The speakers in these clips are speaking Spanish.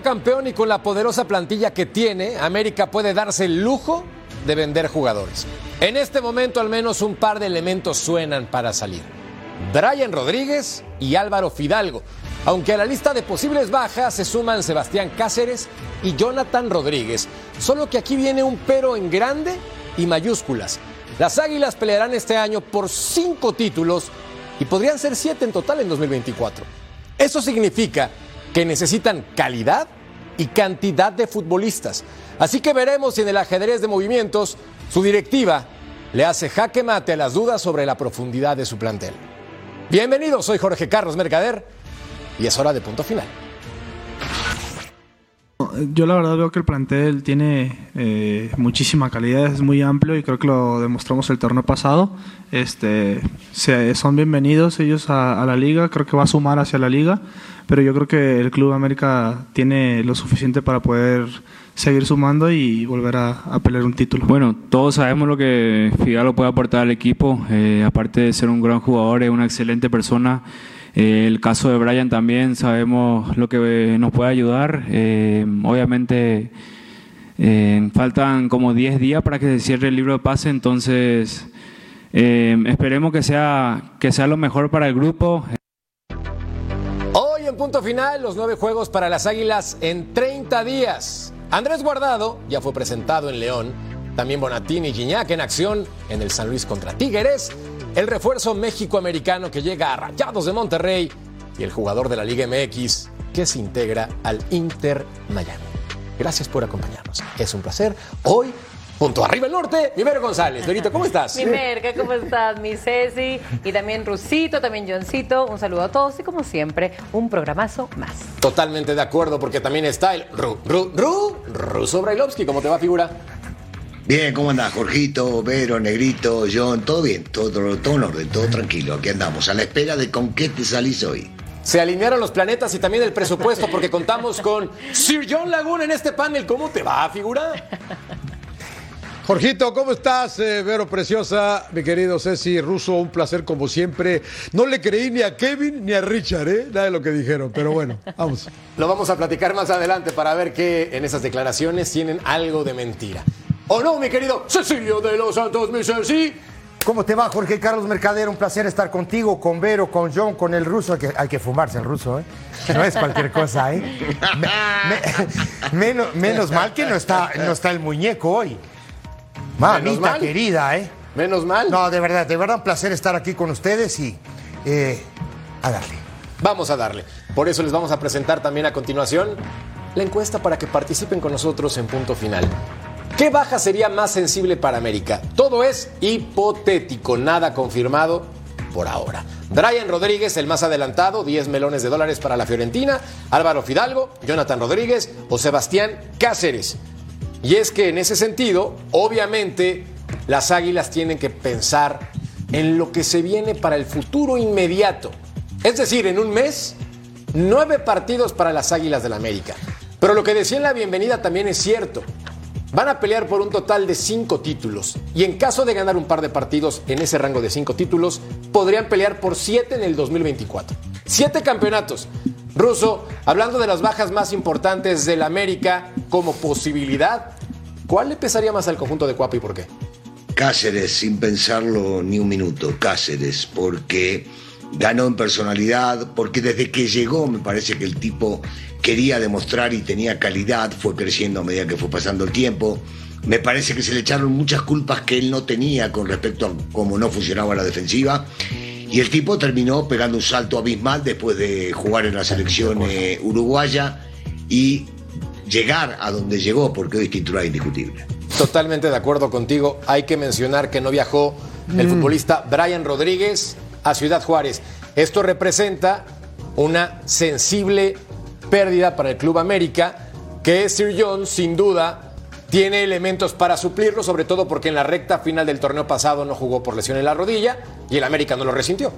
Campeón y con la poderosa plantilla que tiene, América puede darse el lujo de vender jugadores. En este momento al menos un par de elementos suenan para salir. Brian Rodríguez y Álvaro Fidalgo. Aunque a la lista de posibles bajas se suman Sebastián Cáceres y Jonathan Rodríguez. Solo que aquí viene un pero en grande y mayúsculas. Las Águilas pelearán este año por cinco títulos y podrían ser siete en total en 2024. Eso significa que necesitan calidad y cantidad de futbolistas. Así que veremos si en el ajedrez de movimientos su directiva le hace jaque mate a las dudas sobre la profundidad de su plantel. Bienvenidos, soy Jorge Carlos Mercader y es hora de punto final. Yo la verdad veo que el plantel tiene eh, muchísima calidad, es muy amplio y creo que lo demostramos el torneo pasado. Este, se, son bienvenidos ellos a, la liga, creo que va a sumar hacia la liga, pero yo creo que el Club América tiene lo suficiente para poder seguir sumando y volver a, pelear un título. Bueno, todos sabemos lo que Fidalgo puede aportar al equipo, eh, aparte de ser un gran jugador, es una excelente persona. Eh, el caso de Brian también sabemos lo que nos puede ayudar. Eh, obviamente eh, faltan como 10 días para que se cierre el libro de pase, entonces esperemos que sea, que sea lo mejor para el grupo. Hoy en punto final, los nueve juegos para las Águilas en 30 días. Andrés Guardado ya fue presentado en León. También Bonatini y Gignac en acción en el San Luis contra Tigres el refuerzo México-americano que llega a Rayados de Monterrey y el jugador de la Liga MX que se integra al Inter Miami. Gracias por acompañarnos. Es un placer. Hoy, punto arriba el norte, Mimero González. Verito, ¿cómo estás? Mi Merca, ¿cómo estás? Mi Ceci y también Rusito, también Johncito. Un saludo a todos y como siempre, un programazo más. Totalmente de acuerdo porque también está el Ru, Ru, Ru, Ruso Brailovsky. ¿Cómo te va, figura? Bien, ¿cómo andás, Jorgito, Vero, Negrito, John? Todo bien, todo, todo, en orden, todo tranquilo. Aquí andamos, a la espera de con qué te salís hoy. Se alinearon los planetas y también el presupuesto porque contamos con Sir John Laguna en este panel. ¿Cómo te va, figura? Jorgito, ¿cómo estás? Eh, Vero Preciosa, mi querido Ceci Russo, un placer como siempre. No le creí ni a Kevin ni a Richard, ¿eh? Nada de lo que dijeron, pero bueno, vamos. Lo vamos a platicar más adelante para ver que en esas declaraciones tienen algo de mentira. ¿O no, mi querido Cecilio de los Santos, mi Ceci? ¿Cómo te va, Jorge Carlos Mercader? Un placer estar contigo, con Vero, con John, con el ruso. Hay que, hay que fumarse el ruso, ¿eh? No es cualquier cosa, ¿eh? Me, me, menos, menos mal que no está, no está el muñeco hoy. Mamita querida, ¿eh? Menos mal. No, de verdad, de verdad, un placer estar aquí con ustedes y eh, a darle. Vamos a darle. Por eso les vamos a presentar también a continuación la encuesta para que participen con nosotros en punto final. ¿Qué baja sería más sensible para América? Todo es hipotético, nada confirmado por ahora. Brian Rodríguez, el más adelantado, 10 melones de dólares para la Fiorentina, Álvaro Fidalgo, Jonathan Rodríguez o Sebastián Cáceres. Y es que en ese sentido, obviamente, las Águilas tienen que pensar en lo que se viene para el futuro inmediato. Es decir, en un mes, nueve partidos para las Águilas del la América. Pero lo que decía en la bienvenida también es cierto. Van a pelear por un total de cinco títulos y en caso de ganar un par de partidos en ese rango de cinco títulos, podrían pelear por siete en el 2024. Siete campeonatos. Russo, hablando de las bajas más importantes del América como posibilidad, ¿cuál le pesaría más al conjunto de Cuapa y por qué? Cáceres, sin pensarlo ni un minuto, Cáceres, porque ganó en personalidad, porque desde que llegó me parece que el tipo quería demostrar y tenía calidad, fue creciendo a medida que fue pasando el tiempo. Me parece que se le echaron muchas culpas que él no tenía con respecto a cómo no funcionaba la defensiva. Y el tipo terminó pegando un salto abismal después de jugar en la selección eh, uruguaya y llegar a donde llegó, porque hoy es titular indiscutible. Totalmente de acuerdo contigo. Hay que mencionar que no viajó el futbolista Brian Rodríguez a Ciudad Juárez. Esto representa una sensible pérdida para el Club América, que Sir John sin duda tiene elementos para suplirlo, sobre todo porque en la recta final del torneo pasado no jugó por lesión en la rodilla y el América no lo resintió.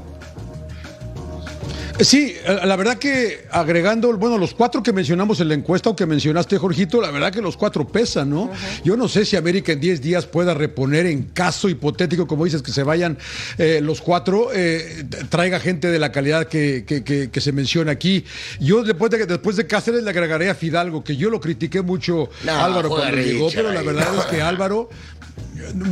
Sí, eh, la verdad que agregando, bueno, los cuatro que mencionamos en la encuesta o que mencionaste, Jorgito, la verdad que los cuatro pesan, ¿no? Yo no sé si América en 10 días pueda reponer en caso hipotético, como dices, que se vayan eh, los cuatro, eh, traiga gente de la calidad que, que- que- que se menciona aquí. Yo después de, después de Cáceres le agregaré a Fidalgo, que yo lo critiqué mucho No, Álvaro cuando llegó, pero la verdad es que Álvaro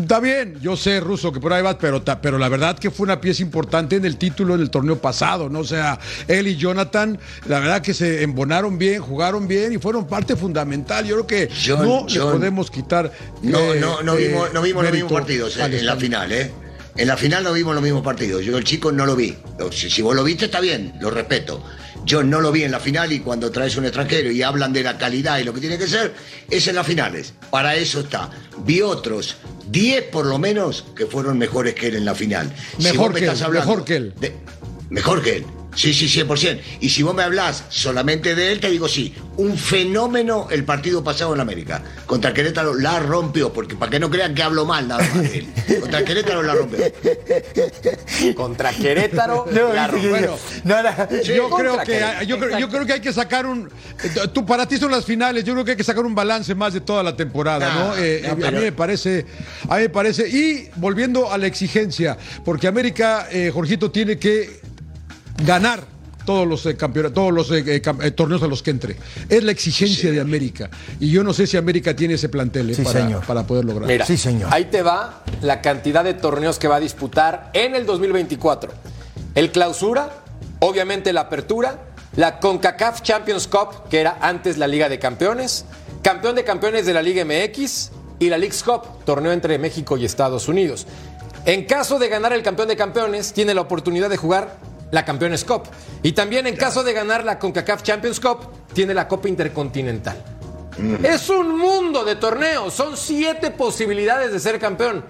Está bien, yo sé, Ruso, que por ahí vas, pero, pero la verdad que fue una pieza importante en el título en el torneo pasado, ¿no? O sea, él y Jonathan, la verdad que se embonaron bien, jugaron bien y fueron parte fundamental. Yo creo que John- no le podemos quitar. No, eh, no, no eh, vimos, no vimos los mismos partidos eh, en la final, ¿eh? En la final no vimos los mismos partidos. Yo el chico no lo vi. Si, si vos lo viste está bien, lo respeto. Yo no lo vi en la final y cuando traes un extranjero y hablan de la calidad y lo que tiene que ser, es en las finales. Para eso está. Vi otros, 10 por lo menos, que fueron mejores que él en la final. Si Mejor me que él, hablando mejor que él. de- mejor que él. Sí, sí, 100%. Y si vos me hablás solamente de él, te digo sí. Un fenómeno el partido pasado en América. Contra Querétaro la rompió, porque para que no crean que hablo mal nada más de él. Contra Querétaro la rompió. Contra Querétaro, No, la rompió. no, la- yo creo que yo creo, yo creo que hay que sacar un tú para ti son las finales yo creo que hay que sacar un balance más de toda la temporada No, no, Eh, no, a mí me parece a mí me parece y volviendo a la exigencia porque América eh, Jorgito tiene que ganar todos los eh, campeonatos, todos los eh, eh, cam- eh, torneos a los que entre. Es la exigencia de América. Y yo no sé si América tiene ese plantel eh, Sí, para, señor. para poder lograr. Mira, Sí, señor. ahí te va la cantidad de torneos que va a disputar en el 2024. El clausura, obviamente la apertura, la CONCACAF Champions Cup, que era antes la Liga de Campeones, campeón de campeones de la Liga MX y la Leagues Cup, torneo entre México y Estados Unidos. En caso de ganar el campeón de campeones, tiene la oportunidad de jugar la Campeones Cup. Y también en caso de ganar la CONCACAF Champions Cup, tiene la Copa Intercontinental. Es un mundo de torneos, son siete posibilidades de ser campeón.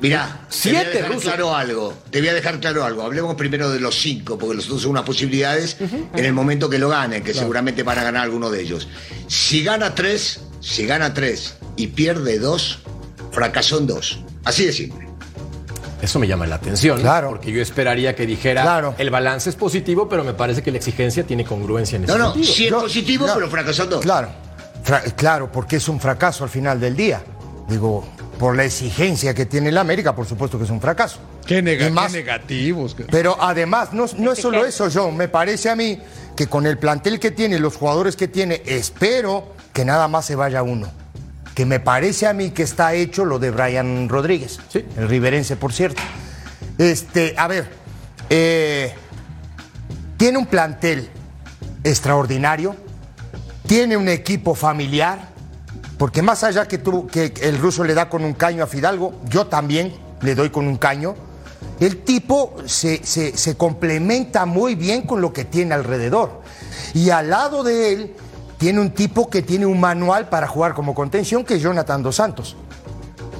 Mirá, Siete, te voy a dejar claro algo. Te voy a dejar claro algo. Hablemos primero de los cinco, porque los otros son unas posibilidades en el momento que lo ganen, que seguramente van a ganar alguno de ellos. Si gana tres, si gana tres y pierde dos, fracasó en dos. Así de simple. Eso me llama la atención, Claro. porque yo esperaría que dijera Claro. el balance es positivo, pero me parece que la exigencia tiene congruencia en ese No, no, sí es Yo- positivo, no. pero dos. Claro, Fra- claro, porque es un fracaso al final del día. Digo, por la exigencia que tiene la América, por supuesto que es un fracaso. Qué, Y más- qué negativos. Pero además, no, no es solo eso, John. Me parece a mí que con el plantel que tiene, los jugadores que tiene, espero que nada más se vaya uno. Que me parece a mí que está hecho lo de Brian Rodríguez, Sí. el riverense, por cierto. Este, a ver, eh, tiene un plantel extraordinario, tiene un equipo familiar, porque más allá que, tú, que el ruso le da con un caño a Fidalgo, yo también le doy con un caño. El tipo se, se- se complementa muy bien con lo que tiene alrededor. Y al lado de él tiene un tipo que tiene un manual para jugar como contención, que es Jonathan Dos Santos.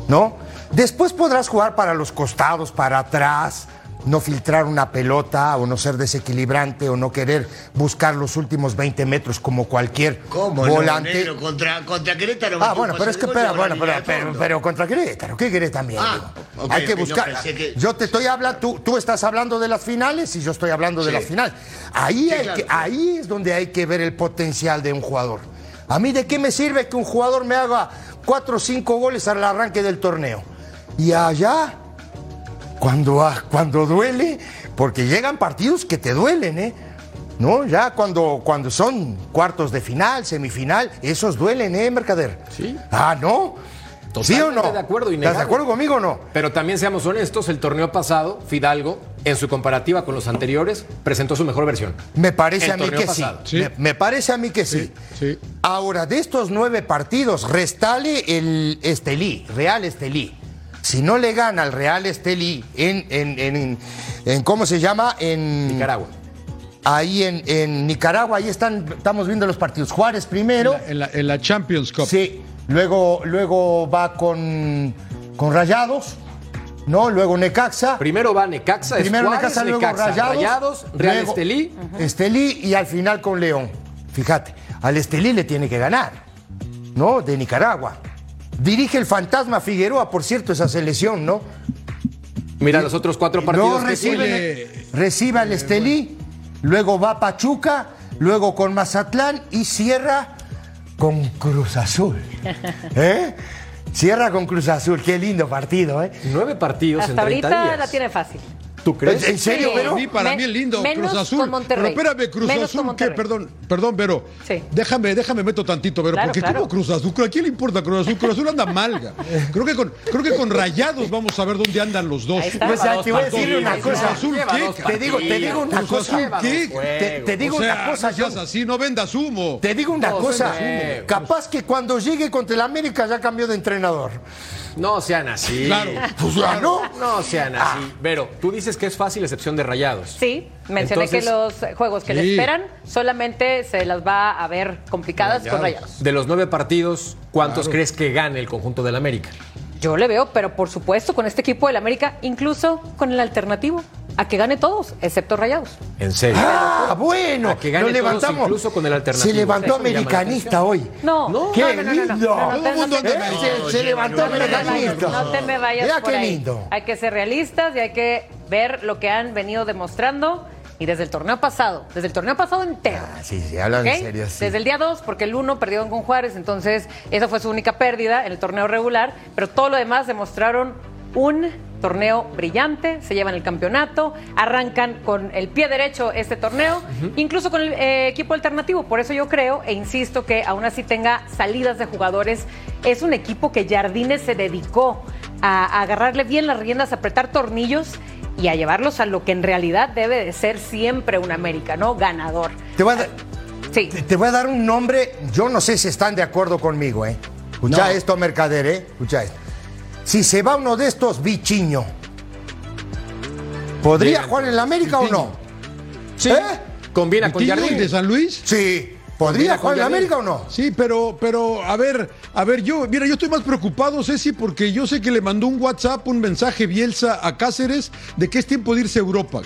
¿no? Después podrás jugar para los costados, para atrás, no filtrar una pelota o no ser desequilibrante o no querer buscar los últimos 20 metros como cualquier ¿Cómo no, volante. negro? Contra, contra Querétaro. Ah, bueno, pero es que, espera, bueno, pero, contra Querétaro, ¿qué querés también? Ah, digo? ok, hay que no buscar. que- Yo te estoy hablando, tú, tú estás hablando de las finales y yo estoy hablando de las finales. Ahí, Sí, hay claro, que- claro. ahí es donde hay que ver el potencial de un jugador. A mí, ¿de qué me sirve que un jugador me haga cuatro o cinco goles al arranque del torneo? Y allá, cuando, ah, cuando duele, porque llegan partidos que te duelen, ¿eh? ¿No? Ya cuando, cuando son cuartos de final, semifinal, esos duelen, ¿eh, Mercader? Sí. Ah, ¿no? ¿Sí o no? Totalmente de acuerdo, ¿Estás de acuerdo conmigo o no? Pero también seamos honestos, el torneo pasado, Fidalgo, en su comparativa con los anteriores, presentó su mejor versión. Me parece El a mí que sí. Sí. Me, me parece a mí que sí. sí. Ahora, de estos nueve partidos, restale el Estelí, Real Estelí. Si no le gana al Real Estelí en, en, en- en- ¿cómo se llama? En Nicaragua. Ahí en, en Nicaragua, ahí están, estamos viendo los partidos. Juárez primero. En la, en la Champions Cup. Sí, luego, luego va con, con Rayados, ¿no? Luego Necaxa. Primero va Necaxa, es Primero Juárez, Necaxa, luego Necaxa, Rayados, Rayados, Real luego Estelí. Estelí y al final con León. Fíjate, al Estelí le tiene que ganar, ¿no? De Nicaragua. Dirige el fantasma Figueroa, por cierto, esa selección, ¿no? Mira los otros cuatro partidos que recibe, recibe al Estelí, luego va a Pachuca, luego con Mazatlán y cierra con Cruz Azul. ¿Eh? Cierra con Cruz Azul, qué lindo partido, ¿eh? Nueve partidos Hasta en 30 ahorita días. la tiene fácil. ¿Tú crees? ¿En serio, Sí. pero? Para mí, para Men- mí es lindo, Cruz Azul. con Monterrey. Pero espérame, Cruz Menos Azul. Monterrey. Perdón, perdón, Vero. Sí. Déjame, déjame meto tantito, Vero, Claro, porque claro. como Cruz Azul, ¿a quién le importa Cruz Azul? Cruz Azul anda malga. Creo que con, creo que con Rayados vamos a ver dónde andan los dos. Está. Pues, te voy a decir una cosa. Azul, ¿qué? Te digo, te digo una Cruz cosa. Azul, ¿qué? Te, te digo o sea, una cosa, no seas así, no vendas humo. Te digo una cosa. Capaz que cuando llegue contra el América ya cambió de entrenador. No sean así. Claro. Pues ya no. No sean así. Vero, tú dices que es fácil excepción de Rayados. Sí, mencioné Entonces- que los juegos que le esperan solamente se las va a ver complicadas con Rayados. De los nueve partidos, ¿cuántos crees que gane el conjunto del América? Yo le veo, pero por supuesto con este equipo del América, incluso con el alternativo, a que gane todos, excepto Rayados. En serio. Ah, bueno. A que gane Nos todos, levantamos. incluso con el alternativo. Se levantó americanista hoy. No, no, Qué no, no, lindo. no, no, Todo no, el mundo no, anda no, ¿Eh? americanista. Se, se levantó americanista. no te me vayas Mira por qué ahí. lindo. Hay que ser realistas y hay que ver lo que han venido demostrando. Y desde el torneo pasado, desde el torneo pasado entero. Ah, sí, sí, hablan en serio. sí. Desde el día 2, porque el 1 perdieron con Juárez, entonces esa fue su única pérdida en el torneo regular, pero todo lo demás demostraron un torneo brillante, se llevan el campeonato, arrancan con el pie derecho este torneo, incluso con el eh, equipo alternativo. Por eso yo creo e insisto que aún así tenga salidas de jugadores, es un equipo que Jardines se dedicó a, a agarrarle bien las riendas, a apretar tornillos y a llevarlos a lo que en realidad debe de ser siempre un América, ¿no? Ganador. Te voy, a, dar- Sí. te- te voy a dar un nombre, yo no sé si están de acuerdo conmigo, ¿eh? Escucha No. esto, Mercader, ¿eh? Escucha esto. Si se va uno de estos, Bichiño, ¿podría Bien. jugar en la América o no? Sí. ¿Eh? Combina con ¿Vitinho, el de Jardín. San Luis? Sí. ¿Podría jugar en la Jardín. América o no? Sí, pero, pero, a ver, a ver, yo, mira, yo estoy más preocupado, Ceci, porque yo sé que le mandó un WhatsApp, un mensaje Bielsa a Cáceres de que es tiempo de irse a Europa,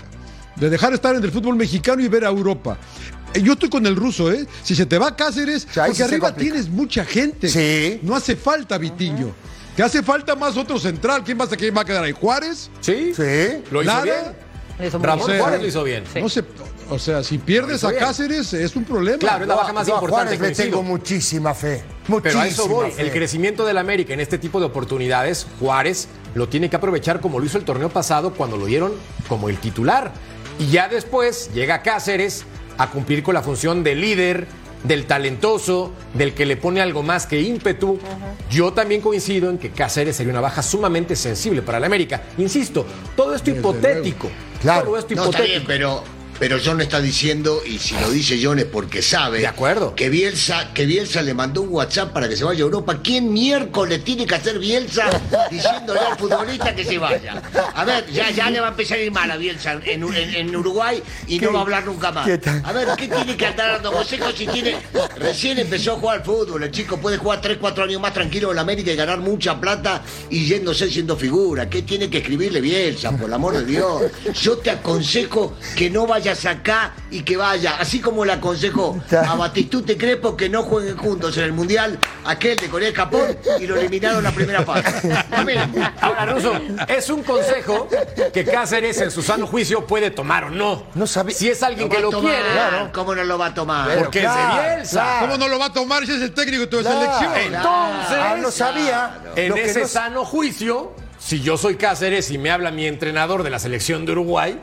de dejar de estar en el fútbol mexicano y ver a Europa. Eh, Yo estoy con el ruso, ¿eh? Si se te va Cáceres, porque sí arriba tienes mucha gente. Sí. No hace falta Vitiño. Te hace falta más otro central. ¿Quién va a, quién va a quedar ahí? ¿Juárez? Sí. Sí. Lo hizo Nada. bien. Ramón. Juárez lo hizo bien. Sí. No sé, o sea, si pierdes a. Cáceres es un problema. Claro, es la baja más a importante. Juárez le tengo muchísima fe. Pero Muchísima a eso voy. fe. El crecimiento del América en este tipo de oportunidades, Juárez lo tiene que aprovechar como lo hizo el torneo pasado cuando lo dieron como el titular. Y ya después llega Cáceres a cumplir con la función de líder, del talentoso, del que le pone algo más que ímpetu. Yo también coincido en que Cáceres sería una baja sumamente sensible para el América. Insisto, todo esto hipotético. Claro. Todo esto No, está bien, hipotético. pero, pero John está diciendo, y si lo dice John es porque sabe, De acuerdo. que Bielsa, que Bielsa le mandó un WhatsApp para que se vaya a Europa. ¿Quién miércoles tiene que hacer Bielsa diciéndole al futbolista que se vaya? A ver, ya, ya le va a empezar a ir mal a Bielsa en, en- en Uruguay y no va a hablar nunca más. A ver, ¿qué tiene que andar dando consejos si tiene... Recién empezó a jugar al fútbol, el chico puede jugar 3, 4 años más tranquilo en la América y ganar mucha plata y yéndose siendo figura. ¿Qué tiene que escribirle Bielsa, por el amor de Dios? Yo te aconsejo que no vayas acá y que vaya, así como le aconsejo a Batistute Crepo que no jueguen juntos en el Mundial, aquel de Corea y Japón, y lo eliminaron en la primera fase. Ahora, Ruso, es un consejo que Cáceres en su sano juicio puede tomar o no. No sabe- Si es alguien que va a lo tomar, quiere. ¿Cómo no lo va a tomar? Pero Porque claro, es de Bielsa. claro. ¿Cómo no lo va a tomar si es el técnico de tu Claro. selección? Entonces, Ah, no sabía. en Lo que ese no- sano juicio, si yo soy Cáceres y me habla mi entrenador de la selección de Uruguay,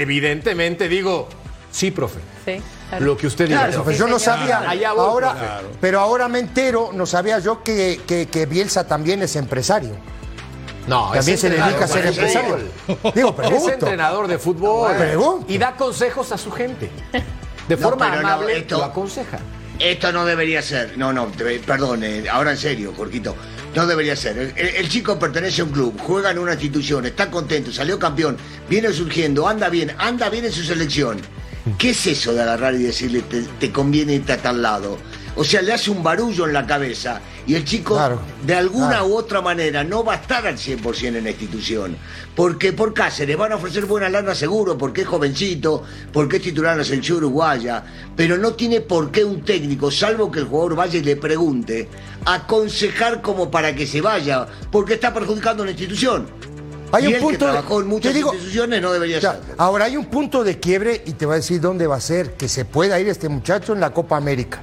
evidentemente digo, sí, profe. Sí, claro. Lo que usted diga. Claro, yo no sabía. Voy, ahora, pero ahora me entero, no sabía yo que, que, que Bielsa también es empresario. No, También es se dedica a ser empresario. Digo, Es pregunto. entrenador de fútbol. Pregunto. Y da consejos a su gente. De No, forma no, amable esto- lo aconseja. Esto no debería ser. No, no, perdón, eh, ahora en serio, Jorquito. No debería ser. El, chico pertenece a un club, juega en una institución, está contento, salió campeón, viene surgiendo, anda bien, anda bien en su selección. ¿Qué es eso de agarrar y decirle te, te conviene irte a tal lado? O sea, le hace un barullo en la cabeza Y el chico, Claro, de alguna claro. u otra manera, no va a estar al 100% en la institución. Porque por Cáceres van a ofrecer buena lana seguro, porque es jovencito, porque es titular en la selección uruguaya. Pero no tiene por qué un técnico, salvo que el jugador vaya y le pregunte, aconsejar como para que se vaya, porque está perjudicando a la institución. Hay y un él punto que trabajó en muchas digo- instituciones no debería Ya, ser. ahora hay un punto de quiebre y te voy a decir dónde va a ser que se pueda ir este muchacho en la Copa América.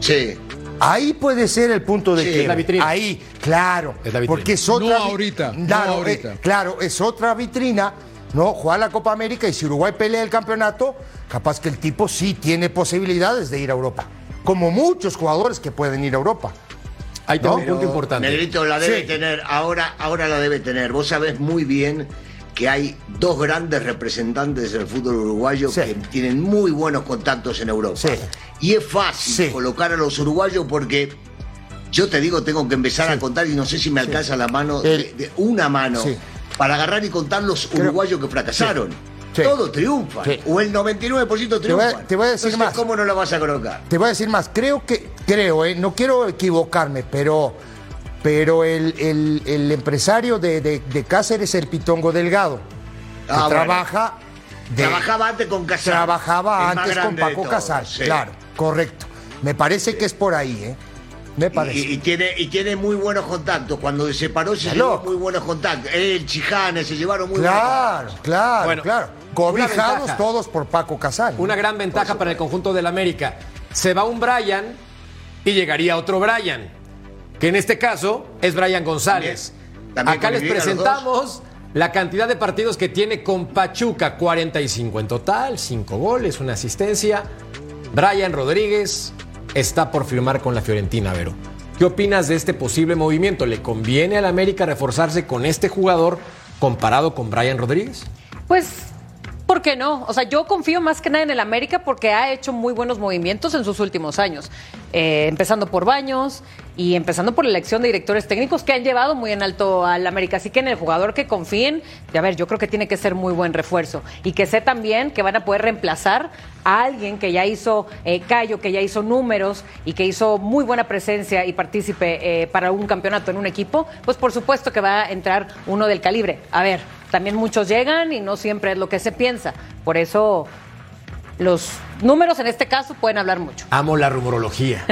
Sí. Ahí puede ser el punto de Sí, es la vitrina. Ahí, claro. Es la vitrina. Porque es otra. No ahorita, no Claro, ahorita. eh, claro, es otra vitrina. No, jugar la Copa América y si Uruguay pelea el campeonato, capaz que el tipo sí tiene posibilidades de ir a Europa. Como muchos jugadores que pueden ir a Europa. Ahí tengo No, un punto importante. Negrito la debe Sí. tener, ahora, ahora la debe tener. Vos sabés muy bien que hay dos grandes representantes del fútbol uruguayo Sí. que tienen muy buenos contactos en Europa. Sí. Y es fácil Sí. colocar a los uruguayos porque yo te digo, tengo que empezar a contar y no sé si me alcanza la mano, de, una mano, para agarrar y contar los Creo- uruguayos que fracasaron. Sí. Triunfan. Sí. O el 99% Te voy a- triunfan. te voy a decir Entonces, más. ¿Cómo no la vas a colocar? Te voy a decir más, creo que, creo, eh, no quiero equivocarme, pero, pero el, el- el empresario de, de- de Cáceres, el Pitongo Delgado, que Ah, bueno. trabaja. de- Trabajaba antes con Casal. trabajaba el antes con Paco Casal, sí. claro, correcto. Me parece que es por ahí, ¿eh? Me parece. Y, y tiene, y tiene muy buenos contactos. Cuando se separó se llevó loco. muy buenos contactos. Él, Chijane, se llevaron muy claro, claro, Bueno, claro. Cobijados todos por Paco Casal. Una gran ventaja para el conjunto del América. Se va un Brian y llegaría otro Brian, que en este caso es Brian González. También- también Acá les presentamos la cantidad de partidos que tiene con Pachuca, 45 en total, 5 goles, una asistencia. Brian Rodríguez está por firmar con la Fiorentina, Vero. ¿Qué opinas de este posible movimiento? ¿Le conviene al América reforzarse con este jugador comparado con Brian Rodríguez? Pues, ¿por qué no? O sea, yo confío más que nada en el América porque ha hecho muy buenos movimientos en sus últimos años. Eh, empezando por Baños y empezando por la elección de directores técnicos que han llevado muy en alto al América. Así que en el jugador que confíen, a ver, yo creo que tiene que ser muy buen refuerzo. Y que sé también que van a poder reemplazar a alguien que ya hizo eh, callo, que ya hizo números y que hizo muy buena presencia y partícipe eh, para un campeonato en un equipo, pues por supuesto que va a entrar uno del calibre. A ver, también muchos llegan y no siempre es lo que se piensa. Por eso los números en este caso pueden hablar mucho. Amo la rumorología.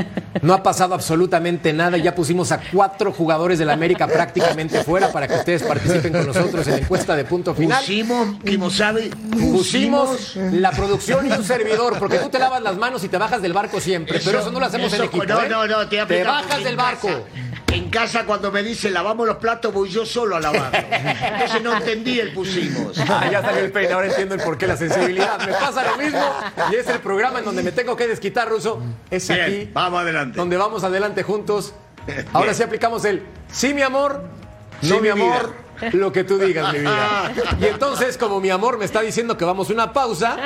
No ha pasado absolutamente nada. Ya pusimos a cuatro jugadores del América prácticamente fuera para que ustedes participen con nosotros en la encuesta de punto final. Pusimos, Kimosabe, Pusimos la producción y un servidor, porque tú te lavas las manos y te bajas del barco siempre, pero eso no lo hacemos en eso- equipo. No, ¿eh? no, no, te, te bajas del en barco. casa- en casa, cuando me dicen lavamos los platos, voy yo solo a lavarlos. Entonces no entendí el pusimos. Ah, ya salió el peine, ahora entiendo el porqué, la sensibilidad. Me pasa lo mismo y es el programa en donde me tengo que desquitar, Ruso. Es Bien, aquí vamos adelante. donde vamos adelante juntos. Ahora Bien. sí aplicamos el sí, mi amor, no, mi mi amor, lo que tú digas, mi vida. Y entonces, como mi amor me está diciendo que vamos a una pausa,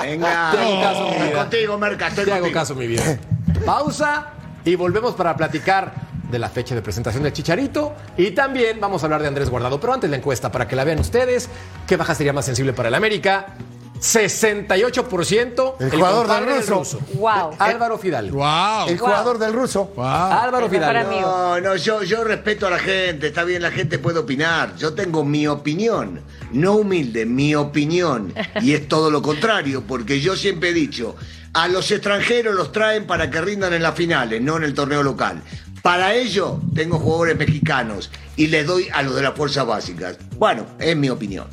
Venga, Te hago caso, mi vida. contigo, Merca, te hago caso, mi vida. Pausa y volvemos para platicar de la fecha de presentación del Chicharito y también vamos a hablar de Andrés Guardado. Pero antes la encuesta para que la vean ustedes. ¿Qué baja sería más sensible para el América? 68% El jugador del compadre ruso. Wow. Álvaro Fidalgo. ¡Wow! el jugador del ruso. Álvaro mejor Fidalgo. amigo. No, no, yo, yo respeto a la gente, está bien, la gente puede opinar. Yo tengo mi opinión, no humilde, mi opinión. Y es todo lo contrario, porque yo siempre he dicho, a los extranjeros los traen para que rindan en las finales, no en el torneo local. Para ello tengo jugadores mexicanos y les doy a los de las fuerzas básicas. Bueno, es mi opinión.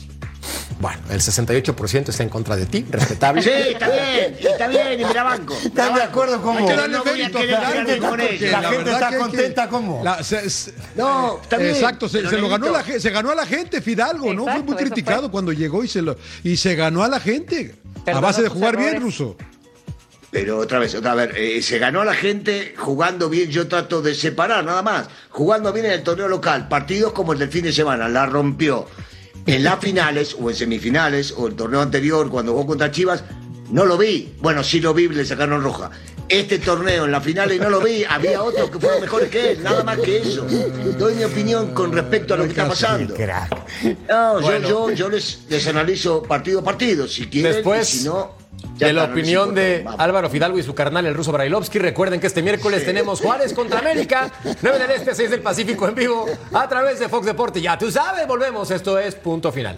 Bueno, el 68% está en contra de ti, respetable. Sí, está bien, está bien, y me la banco. ¿Están de acuerdo con Hay vos? que darle No voy a querer quedarme ¿no? con ella. La gente está contenta, ¿cómo? No, está bien. Exacto, se, lo ganó la, se ganó a la gente Fidalgo, ¿no? Fue muy criticado fue. cuando llegó y se lo y se ganó a la gente a base de jugar bien. Ruso. Pero otra vez, otra vez, eh, se ganó a la gente jugando bien, yo trato de separar nada más, jugando bien en el torneo local, partidos como el del fin de semana, la rompió. En las finales o en semifinales o el torneo anterior cuando jugó contra Chivas, no lo vi. Bueno, sí lo vi, le sacaron roja. Este torneo en la finales no lo vi, había otros que fueron mejores que él, nada más que eso. Doy mi opinión con respecto a lo que está pasando. No, yo, Bueno. yo, yo les, les analizo partido a partido, si quieren, Después- y si no, de la opinión de. Álvaro Fidalgo y su carnal, el ruso Brailovsky. Recuerden que este miércoles tenemos Juárez contra América, 9 del Este, 6 del Pacífico en vivo, a través de Fox Deporte. Ya tú sabes, volvemos. Esto es punto final.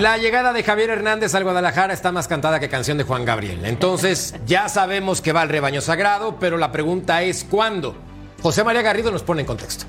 La llegada de Javier Hernández al Guadalajara está más cantada que canción de Juan Gabriel. Entonces, ya sabemos que va al rebaño sagrado, pero la pregunta es ¿cuándo? José María Garrido nos pone en contexto.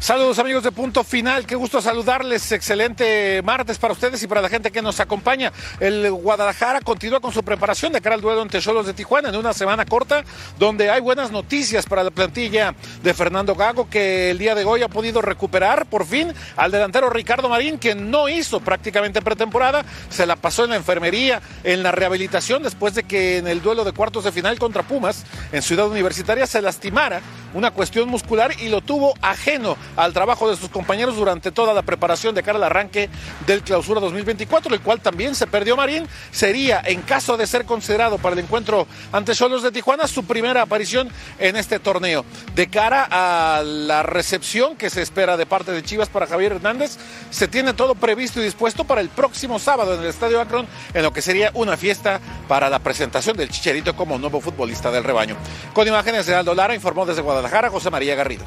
Saludos amigos de Punto Final, qué gusto saludarles, excelente martes para ustedes y para la gente que nos acompaña. El Guadalajara continúa con su preparación de cara al duelo ante Cholos de Tijuana en una semana corta donde hay buenas noticias para la plantilla de Fernando Gago que el día de hoy ha podido recuperar por fin al delantero Ricardo Marín que no hizo prácticamente pretemporada, se la pasó en la enfermería, en la rehabilitación después de que en el duelo de cuartos de final contra Pumas en Ciudad Universitaria se lastimara una cuestión muscular y lo tuvo ajeno al trabajo de sus compañeros durante toda la preparación de cara al arranque del clausura 2024, el cual también se perdió Marín. Sería, en caso de ser considerado para el encuentro ante Cholos de Tijuana, su primera aparición en este torneo. De cara a la recepción que se espera de parte de Chivas para Javier Hernández, se tiene todo previsto y dispuesto para el próximo sábado en el Estadio Akron, en lo que sería una fiesta para la presentación del Chicharito como nuevo futbolista del rebaño. Con imágenes de Aldo Lara, informó desde Guadalajara José María Garrido.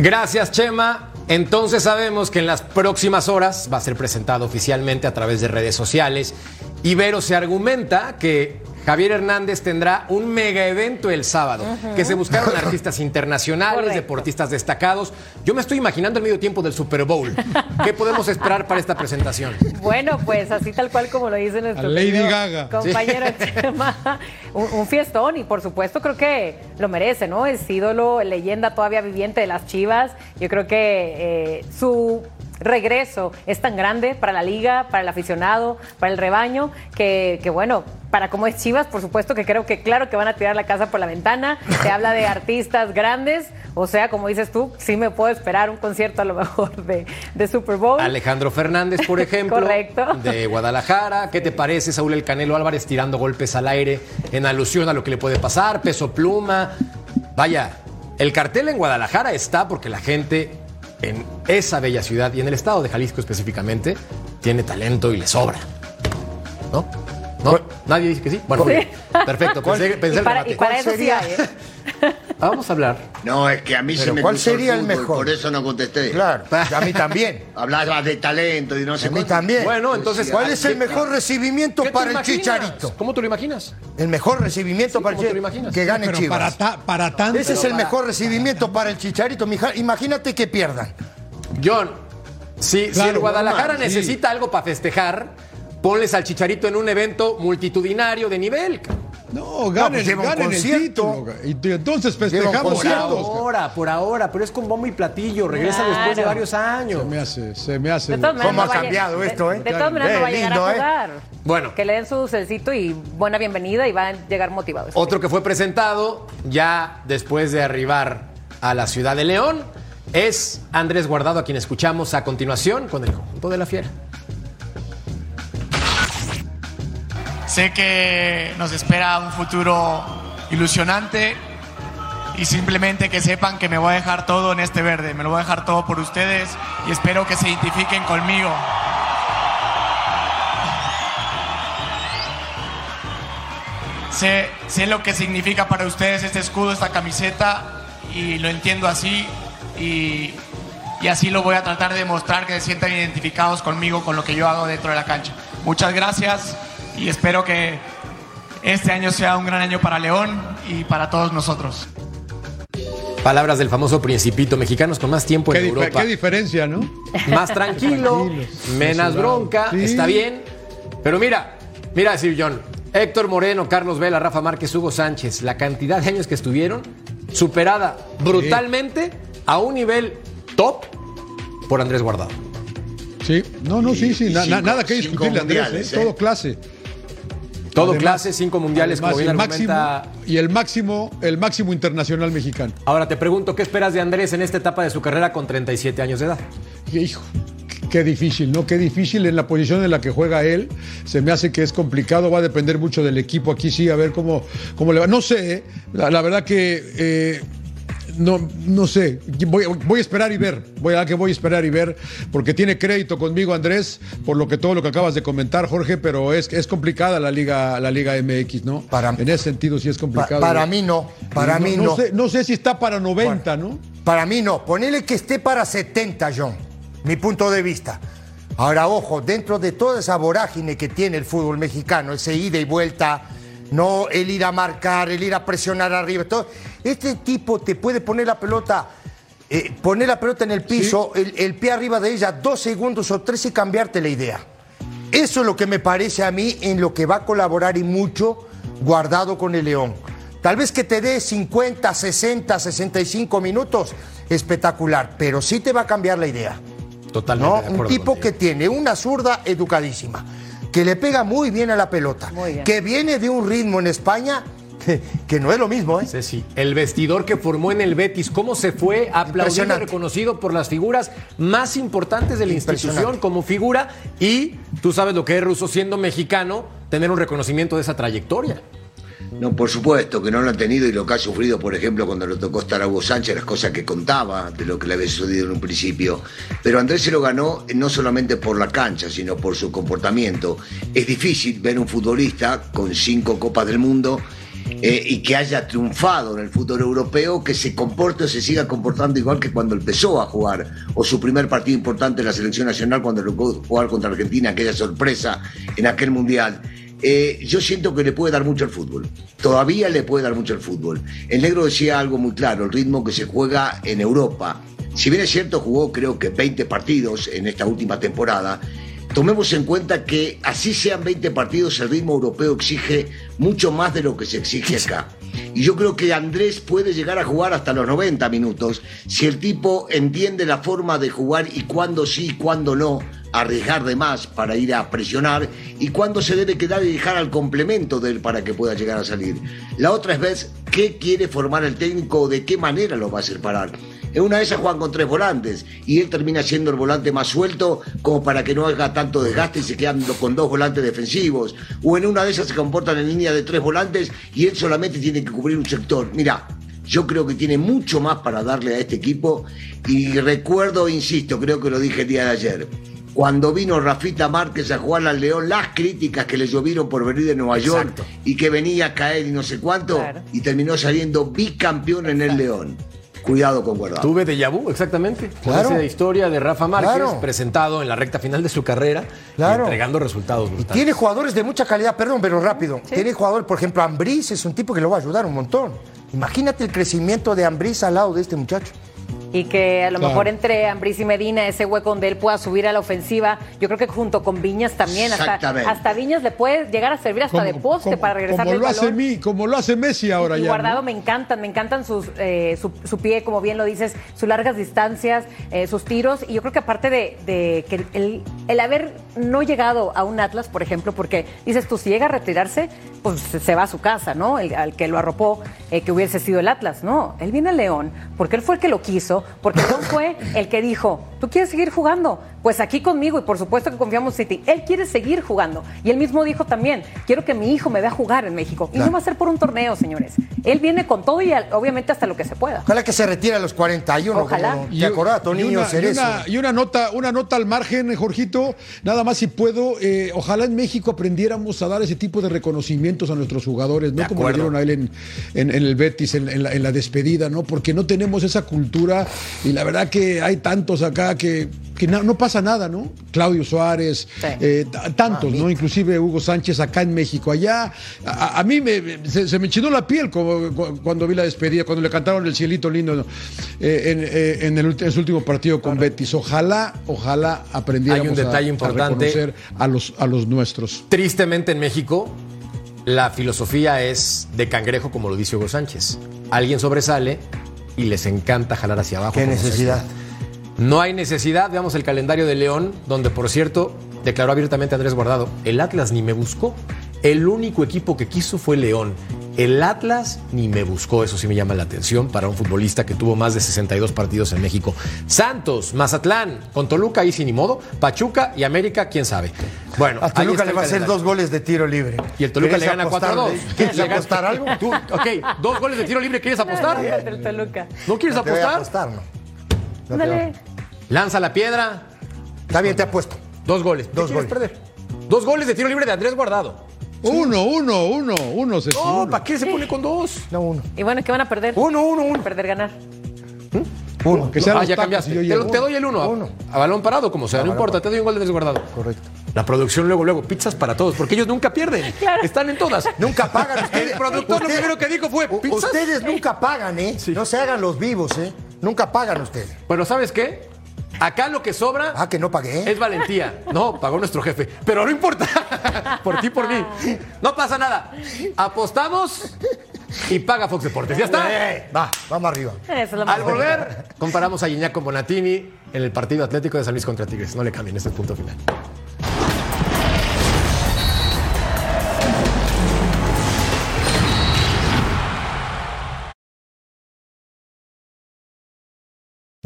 Gracias, Chema. Entonces sabemos que en las próximas horas va a ser presentado oficialmente a través de redes sociales. Ibero se argumenta que Javier Hernández tendrá un mega evento el sábado, que se buscaron artistas internacionales, Correcto. deportistas destacados. Yo me estoy imaginando el medio tiempo del Super Bowl. ¿Qué podemos esperar para esta presentación? Bueno, pues así tal cual como lo dice nuestro Lady querido Gaga. compañero Chema, un, un fiestón y por supuesto creo que lo merece, ¿no? Es ídolo, leyenda todavía viviente de las Chivas. Yo creo que eh, su regreso es tan grande para la liga, para el aficionado, para el rebaño, que, que bueno, para como es Chivas, por supuesto que creo que claro que van a tirar la casa por la ventana. Se habla de artistas grandes, o sea, como dices tú, sí me puedo esperar un concierto a lo mejor de, de Super Bowl. Alejandro Fernández, por ejemplo, Correcto. de Guadalajara. ¿Qué te parece, Saúl El Canelo Álvarez tirando golpes al aire en alusión a lo que le puede pasar? Peso pluma. Vaya, el cartel en Guadalajara está porque la gente en esa bella ciudad y en el estado de Jalisco específicamente tiene talento y le sobra. ¿No? ¿No? ¿Nadie dice que sí? Bueno, muy bien. perfecto. Pensé, pensé y el para, remate. y para ¿Cuál eso sí hay, ¿eh? Ah, Vamos a hablar. No, es que a mí se me ¿cuál cruzó sería el fútbol, mejor? Por eso no contesté. Claro, a mí también. Hablabas de talento y no sé A mí cuánto. también. Bueno, entonces, ¿Cuál es el ¿qué- mejor recibimiento ¿Qué te para el imaginas? Chicharito? ¿Cómo te lo imaginas? El mejor recibimiento Sí, para el ¿cómo te lo Chicharito. imaginas? Que gane Pero Chivas. para, ta- para tanto. Ese es el mejor recibimiento para el Chicharito. mija- Imagínate que pierdan. John, si, si Claro, el Guadalajara sí. necesita algo para festejar, ponles al Chicharito en un evento multitudinario de nivel. cabrón. No, ganen, pues un ganen el título. Y entonces festejamos Por todos. ahora, por ahora, pero es con bombo y platillo. Regresa Claro. después de varios Se años. me hace, se me hace. De todas maneras, ¿Cómo no ha cambiado esto, de- eh? De todas maneras, no Eh, va a llegar lindo, a eh. jugar. Bueno. Que le den su celcito y buena bienvenida y va a llegar motivado. Otro que fue presentado ya después de arribar a la ciudad de León es Andrés Guardado, a quien escuchamos a continuación con el conjunto de la Fiera. Sé que nos espera un futuro ilusionante y simplemente que sepan que me voy a dejar todo en este verde, me lo voy a dejar todo por ustedes y espero que se identifiquen conmigo. Sé, sé lo que significa para ustedes este escudo, esta camiseta y lo entiendo así y, así lo voy a tratar de demostrar que se sientan identificados conmigo, con lo que yo hago dentro de la cancha. Muchas gracias y espero que este año sea un gran año para León y para todos nosotros. Palabras del famoso principito, mexicanos con más tiempo ¿Qué, en dif- Europa. qué diferencia, ¿no? Más tranquilo, menos bronca, Sí. está bien. Pero mira, mira, Sir John, Héctor Moreno, Carlos Vela, Rafa Márquez, Hugo Sánchez, la cantidad de años que estuvieron, superada brutalmente a un nivel top por Andrés Guardado. Sí, no, no, sí, sí, na- na- nada que discutirle, Andrés, mundiales, ¿eh? ¿eh? todo clase. Todo Además- clase, cinco mundiales, además, como bien el máximo, y el máximo, el máximo internacional mexicano. Ahora te pregunto, ¿qué esperas de Andrés en esta etapa de su carrera con 37 años de edad? Hijo, qué difícil, ¿no? Qué difícil en la posición en la que juega él. Se me hace que es complicado, va a depender mucho del equipo. Aquí sí, a ver cómo, cómo le va. No sé, ¿eh? la, la verdad que eh, no, no sé. Voy, voy a esperar y ver. Voy a que voy a esperar y ver, porque tiene crédito conmigo Andrés, por lo que todo lo que acabas de comentar, Jorge, pero es, es complicada la Liga, la Liga MX, ¿no? Para- en ese sentido sí es Pa- complicado. para mí no, para No- mí no no. sé, no sé si está para 90, ¿no? Para mí no. Ponele que esté para 70, John. Mi punto de vista. Ahora, ojo, dentro de toda esa vorágine que tiene el fútbol mexicano, ese ida y vuelta, no el ir a marcar, el ir a presionar arriba, todo. Este tipo te puede poner la pelota, eh, poner la pelota en el piso, el, el pie arriba de ella, dos segundos o tres y cambiarte la idea. Eso es lo que me parece a mí en lo que va a colaborar y mucho guardado con el León. Tal vez que te dé 50, 60, 65 minutos, espectacular, pero sí te va a cambiar la idea. Totalmente. ¿no? de Un tipo contigo. que tiene una zurda educadísima, que le pega muy bien a la pelota, que viene de un ritmo en España que, que no es lo mismo, ¿eh? Ceci, el vestidor que formó en el Betis, cómo se fue aplaudido y reconocido por las figuras más importantes de la institución como figura y tú sabes lo que es ruso siendo mexicano, tener un reconocimiento de esa trayectoria. No, por supuesto que no lo han tenido y lo que ha sufrido, por ejemplo, cuando le tocó estar a Hugo Sánchez, las cosas que contaba de lo que le había sucedido en un principio. Pero Andrés se lo ganó eh, no solamente por la cancha, sino por su comportamiento. Es difícil ver un futbolista con cinco Copas del Mundo eh, y que haya triunfado en el fútbol europeo, que se comporte o se siga comportando igual que cuando empezó a jugar, o su primer partido importante en la selección nacional cuando tocó jugar contra Argentina, aquella sorpresa en aquel mundial. Eh, yo siento que le puede dar mucho al fútbol. Todavía le puede dar mucho al fútbol. El negro decía algo muy claro, el ritmo que se juega en Europa. Si bien es cierto, jugó creo que 20 partidos en esta última temporada, tomemos en cuenta que así sean 20 partidos, el ritmo europeo exige mucho más de lo que se exige acá. Y yo creo que Andrés puede llegar a jugar hasta los 90 minutos si el tipo entiende la forma de jugar y cuándo sí y cuándo no arriesgar de más para ir a presionar y cuándo se debe quedar y dejar al complemento de él para que pueda llegar a salir. La otra es ver qué quiere formar el técnico o de qué manera lo va a hacer parar. En una de esas juegan con tres volantes y él termina siendo el volante más suelto como para que no haga tanto desgaste y se quedan con dos volantes defensivos. O en una de esas se comportan en línea de tres volantes y él solamente tiene que cubrir un sector. Mira, yo creo que tiene mucho más para darle a este equipo y recuerdo, insisto, creo que lo dije el día de ayer. Cuando vino Rafita Márquez a jugar al León, las críticas que le llovieron por venir de Nueva York Exacto. y que venía a caer y no sé cuánto, Claro. y terminó saliendo bicampeón en el León. Cuidado con Guardado. Tuve déjà vu, exactamente. Claro. esa historia de Rafa Márquez, Claro. presentado en la recta final de su carrera, y Claro. entregando resultados Y brutales. tiene jugadores de mucha calidad, perdón, pero rápido. Tiene jugadores, por ejemplo, Ambriz es un tipo que lo va a ayudar un montón. Imagínate el crecimiento de Ambriz al lado de este muchacho. Y que a lo Claro. mejor entre Ambriz y Medina, ese hueco donde él pueda subir a la ofensiva, yo creo que junto con Viñas también, hasta, hasta Viñas le puede llegar a servir hasta de poste como- para regresar como el lo hace mí, como lo hace Messi ahora y ya. Guardado ¿no? me encantan, me encantan sus, eh, su, su pie, como bien lo dices, sus largas distancias, eh, sus tiros. Y yo creo que aparte de, de que el, el haber no llegado a un Atlas, por ejemplo, porque dices tú, si llega a retirarse, pues se va a su casa, ¿no? El, al que lo arropó, eh, que hubiese sido el Atlas. No, él viene al León porque él fue el que lo quiso, porque León fue el que dijo, ¿tú quieres seguir jugando? Pues aquí conmigo y por supuesto que confiamos en City. Él quiere seguir jugando. Y él mismo dijo también, quiero que mi hijo me vea jugar en México. Y no va a ser por un torneo, señores. Él viene con todo y obviamente hasta lo que se pueda. Ojalá que se retire a los 41. Ojalá. como ¿Te acordás, y una, y una- y una nota, una nota al margen, Jorgito, nada más si puedo, eh, ojalá en México aprendiéramos a dar ese tipo de reconocimientos a nuestros jugadores, no De como le dieron a él en, en- en el Betis, en, en la, en la despedida, ¿no? Porque no tenemos esa cultura y la verdad que hay tantos acá que que no, no pasa nada, ¿no? Claudio Suárez, Sí. eh, tantos, ¿no? Inclusive Hugo Sánchez acá en México. Allá, a, a mí me, se, se me enchinó la piel como, cu- cuando vi la despedida, cuando le cantaron el cielito lindo ¿no? Eh, en, eh, en el, en su último partido con Betis. Ojalá, ojalá aprendiéramos Hay un detalle a, a importante. reconocer a los, a los nuestros. Tristemente en México, la filosofía es de cangrejo, como lo dice Hugo Sánchez. Alguien sobresale y les encanta jalar hacia abajo. ¿Qué necesidad? sea. No hay necesidad. Veamos el calendario de León, donde, por cierto, declaró abiertamente Andrés Guardado: el Atlas ni me buscó. El único equipo que quiso fue León. El Atlas ni me buscó, eso sí me llama la atención para un futbolista que tuvo más de 62 partidos en México. Santos, Mazatlán, con Toluca ahí sin ni modo, Pachuca y América, quién sabe. Bueno, A Toluca le va a hacer dos goles de tiro libre. Y el Toluca le ¿Quieres gana apostar? 4-2. ¿Quieres apostar algo? Tú, ok, dos goles de tiro libre, ¿quieres apostar? ¿No quieres No te voy a apostar? apostar, no. Dale. Lanza la piedra, Está bien, te apuesto. dos goles. ¿Qué Dos goles. perder? Dos goles de tiro libre de Andrés Guardado. Uno, uno, uno, uno, se No, ¿para qué se pone con dos? No, uno. Y bueno, ¿qué van a perder? Uno, uno, uno. Perder, ganar. Uno. Que sean Ah, los ya tacos cambiaste. yo Te, llego. lo- te doy el uno. a- Uno. A, balón parado, como sea, no importa, te doy un gol de Andrés Guardado. Correcto. La producción luego, luego, pizzas para todos, porque ellos nunca pierden. Están en todas. Nunca pagan ustedes. El productor lo primero que dijo fue pizzas. Ustedes nunca pagan, ¿eh? No se hagan los vivos, ¿eh? Nunca pagan ustedes. Bueno, ¿sabes qué? Acá lo que sobra Ah, que no pagué. es valentía. No, pagó nuestro jefe. Pero no importa. por ti, por mí. No pasa nada. Apostamos y paga Fox Deportes. Ya está. Eh, va, vamos arriba. Es Al volver, comparamos a con Bonatini en el partido atlético de San Luis contra Tigres. No le cambien, este es el punto final.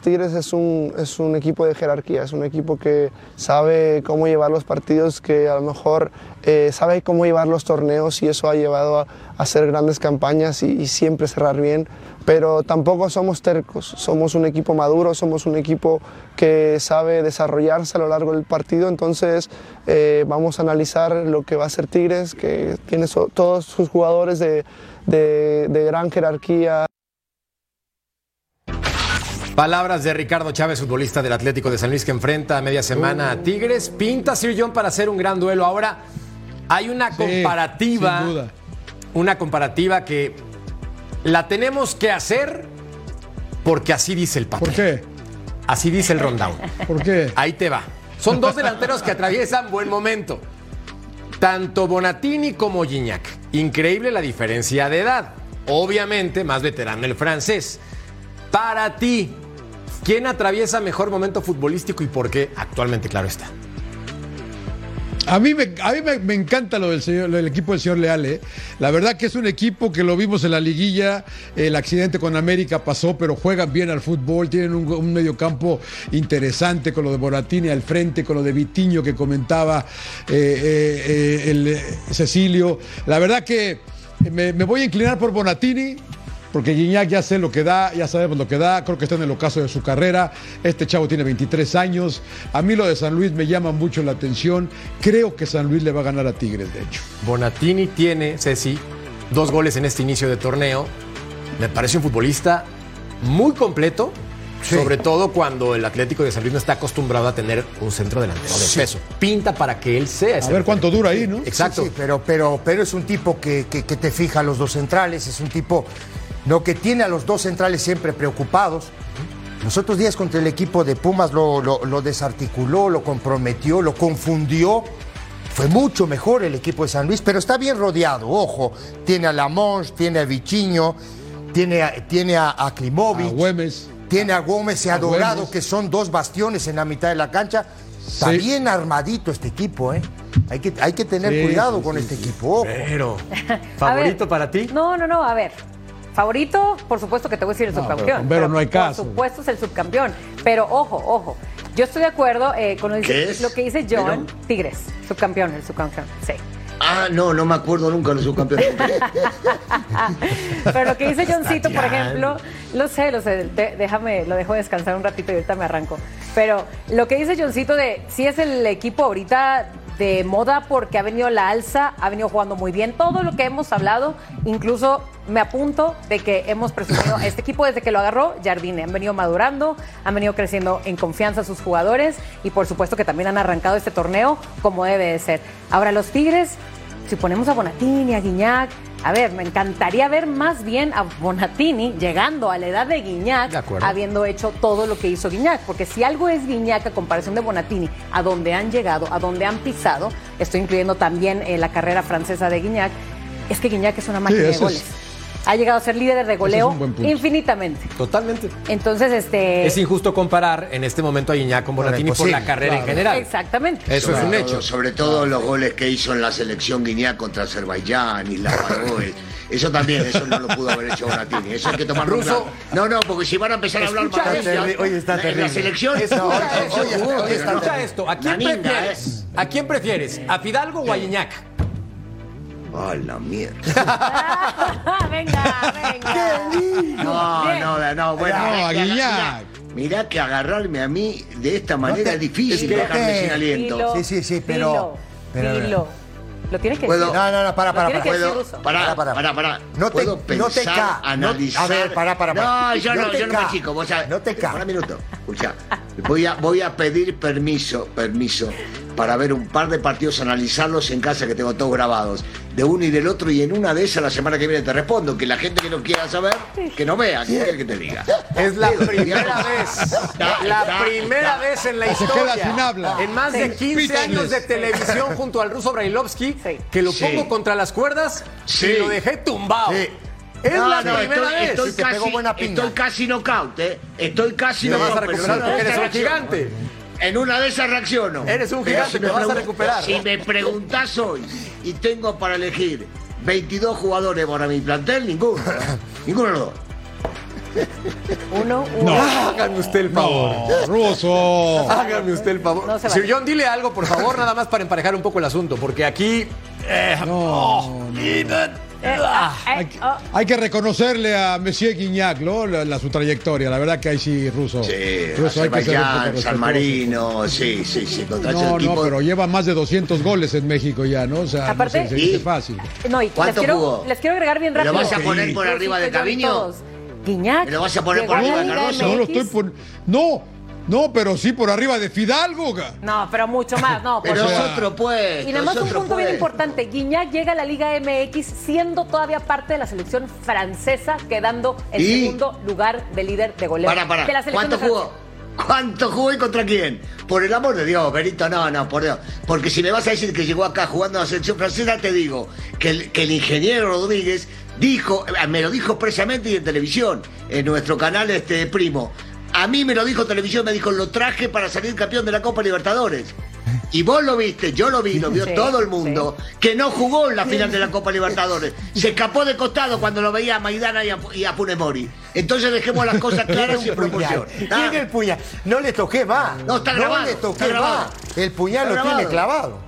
Tigres es un, es un equipo de jerarquía, es un equipo que sabe cómo llevar los partidos, que a lo mejor eh, sabe cómo llevar los torneos y eso ha llevado a, hacer grandes campañas y, siempre cerrar bien, pero tampoco somos tercos, somos un equipo maduro, somos un equipo que sabe desarrollarse a lo largo del partido, entonces eh, vamos a analizar lo que va a hacer Tigres, que tiene todos sus jugadores de- de gran jerarquía. Palabras de Ricardo Chávez, futbolista del Atlético de San Luis, que enfrenta a media semana a Tigres. Pinta Sir John para hacer un gran duelo. Ahora, hay una Sí, comparativa. sin duda. Una comparativa que la tenemos que hacer porque así dice el papel. ¿Por qué? Así dice el rundown. ¿Por qué? Ahí te va. Son dos delanteros que atraviesan buen momento. Tanto Bonatini como Gignac. Increíble la diferencia de edad. Obviamente, más veterano el francés. Para ti, ¿quién atraviesa mejor momento futbolístico y por qué? Actualmente, claro está. A mí, me, encanta lo del, equipo del señor Leal. ¿eh? La verdad que es un equipo que lo vimos en la liguilla. El accidente con América pasó, pero juegan bien al fútbol. Tienen un, un mediocampo interesante con lo de Boratini al frente, con lo de Vitiño que comentaba eh, eh, eh, el, Cecilio. La verdad que me voy a inclinar por Bonatini. Porque Gignac ya sé lo que da, ya sabemos lo que da, creo que está en el ocaso de su carrera. Este chavo tiene 23 años. A mí lo de San Luis me llama mucho la atención. Creo que San Luis le va a ganar a Tigres, de hecho. Bonatini tiene, Ceci, dos goles en este inicio de torneo. Me parece un futbolista muy completo, sobre todo cuando el Atlético de San Luis no está acostumbrado a tener un centro delantero de Sí. peso. Pinta para que él sea ese A ver cuánto dura ahí, ¿no? Exacto. Sí, sí, pero, pero, pero es un tipo que, que- que te fija a los dos centrales, es un tipo no, que tiene a los dos centrales siempre preocupados. Los otros días contra el equipo de Pumas lo, lo- lo desarticuló, lo comprometió, lo confundió. Fue mucho mejor el equipo de San Luis, pero está bien rodeado. Ojo, tiene a Lamons, tiene a Vichiño, tiene a, tiene a, a Klimovic, A Güemes. tiene a Gómez y a, A Dorado, Güemes. que son dos bastiones en la mitad de la cancha. Está Sí. bien armadito este equipo, ¿eh? Hay que, hay que tener Sí, cuidado sí, con sí, este sí. equipo. ojo. Pero, ¿favorito ver, para ti? No, no, no, a ver. Favorito, por supuesto que te voy a decir el No, subcampeón. pero no hay caso. Por supuesto es el subcampeón. Pero ojo, ojo. Yo estoy de acuerdo eh, con lo, ¿Qué dice- es? lo que dice John. Tigres, subcampeón, el subcampeón. Sí. Ah, no, no me acuerdo nunca de los subcampeones. Pero lo que dice Johncito, por ejemplo, lo sé, lo sé, de- déjame, lo dejo descansar un ratito y ahorita me arranco. Pero lo que dice Johncito de si es el equipo ahorita de moda porque ha venido la alza, ha venido jugando muy bien. Todo lo que hemos hablado, incluso me apunto de que hemos presumido a este equipo desde que lo agarró Jardine. Han venido madurando, han venido creciendo en confianza sus jugadores y por supuesto que también han arrancado este torneo como debe de ser. Ahora los Tigres si ponemos a Bonatini, a Guiñac, a ver, me encantaría ver más bien a Bonatini llegando a la edad de Guiñac, De habiendo hecho todo lo que hizo Guiñac, porque si algo es Guiñac a comparación de Bonatini, a donde han llegado, a donde han pisado, estoy incluyendo también eh, la carrera francesa de Guiñac, es que Guiñac es una máquina de es- goles. Ha llegado a ser líder de goleo infinitamente. Totalmente. Entonces, este. Es injusto comparar en este momento a Iñak con Bonatini por la carrera en general. Exactamente. Eso es un hecho. Sobre todo los goles que hizo en la selección Guinea contra Azerbaiyán y la. Eso también, eso no lo pudo haber hecho Bonatini. Eso hay que tomarlo Ruso. claro. No, no, porque si van a empezar a hablar esto. Oye, está la terrible. la selección. Escucha esto, ¿a quién prefieres? ¿eh? ¿A quién prefieres? ¿A Fidalgo o a Iñak? A la mierda. venga, venga. No, Bien. no, no, bueno. No, mirá que Guiñac. Mirá que agarrarme a mí de esta manera te- es difícil es que- dejarme sin aliento. Dilo, Sí, sí, sí, pero- dilo, pero- dilo. Lo tienes que Puedo- decir. No, no, no, para, para, para. Puedo, pará, Pará, pará. No te- Puedo no pensar, te ca- no- analizar. a ver, pará, pará, pará. No, yo No no, te yo no me chico. Vos sabés. no te ca- Pará un minuto. Escuchá. Voy a, voy a pedir permiso, permiso, para ver un par de partidos, analizarlos en casa que tengo todos grabados, de uno y del otro, y en una de esas la semana que viene te respondo. Que la gente que no quiera saber, que no vea, ¿qué quieres que te diga? Es la Digo, primera digamos, vez, la primera vez en la historia, queda sin habla. en más de 15 Speechless. años de televisión junto al ruso Brailovsky, Sí. que lo Sí. pongo contra las cuerdas y lo dejé tumbado. Sí. Es No, la no, primera estoy, vez. estoy casi, buena estoy casi knockout, ¿eh? Estoy casi vas a knockout, pero porque una eres un gigante. En una de esas reacciono. Eres un gigante, me te vas a recuperar. Si me preguntás hoy y tengo para elegir 22 jugadores para mi plantel, ninguno. ¿eh? ninguno de los dos. Uno, uno. Hágame usted el favor. No, Ruso. Hágame usted el favor. No Sir. John, dile algo, por favor, nada más para emparejar un poco el asunto, porque aquí. eh, oh, ah, eh, Hay, oh. hay que reconocerle a Monsieur Guignac, ¿no? La, la- su trayectoria. La verdad que ahí sí, Ruso. Sí, Ruso hay que ser San. Marino, sí, sí, sí. Contra No, no, equipos. pero lleva más de 200 goles en México ya, ¿no? O sea, Aparte- no se, se dice ¿Y? fácil. No, y les ¿Cuánto quiero, jugó? les quiero agregar bien ¿Me lo rápido. vas a poner por arriba de Caviño? todos. Guiñac. ¿Me lo vas a poner por arriba de Cardoso? No lo estoy poniendo. No, no, pero sí por arriba de Fidalgo. ga. No, pero mucho más. No, por Pero favor. es otro puesto. Y nada más es un punto bien importante. Guiñac llega a la Liga MX siendo todavía parte de la selección francesa, quedando en ¿Y? segundo lugar de líder de goleo. Para, para. de la selección ¿Cuánto de jugó? ¿Cuánto jugó y contra quién? Por el amor de Dios, Benito, no, no, por Dios. Porque si me vas a decir que llegó acá jugando a la selección francesa, te digo que el, que el ingeniero Rodríguez dijo, eh, me lo dijo precisamente y en televisión, en nuestro canal este primo. A mí me lo dijo televisión, me dijo, lo traje para salir campeón de la Copa Libertadores. Y vos lo viste, yo lo vi, lo vio Sí, todo el mundo, que no jugó en la final de la Copa Libertadores. Se escapó de costado cuando lo veía a Maidana y a, y a Punemori. Entonces dejemos las cosas claras y en proporción. ¿Quién Ah, es el puñal? No le toqué más. No, está grabado, le toqué está grabado. más. El puñal Está lo tiene clavado.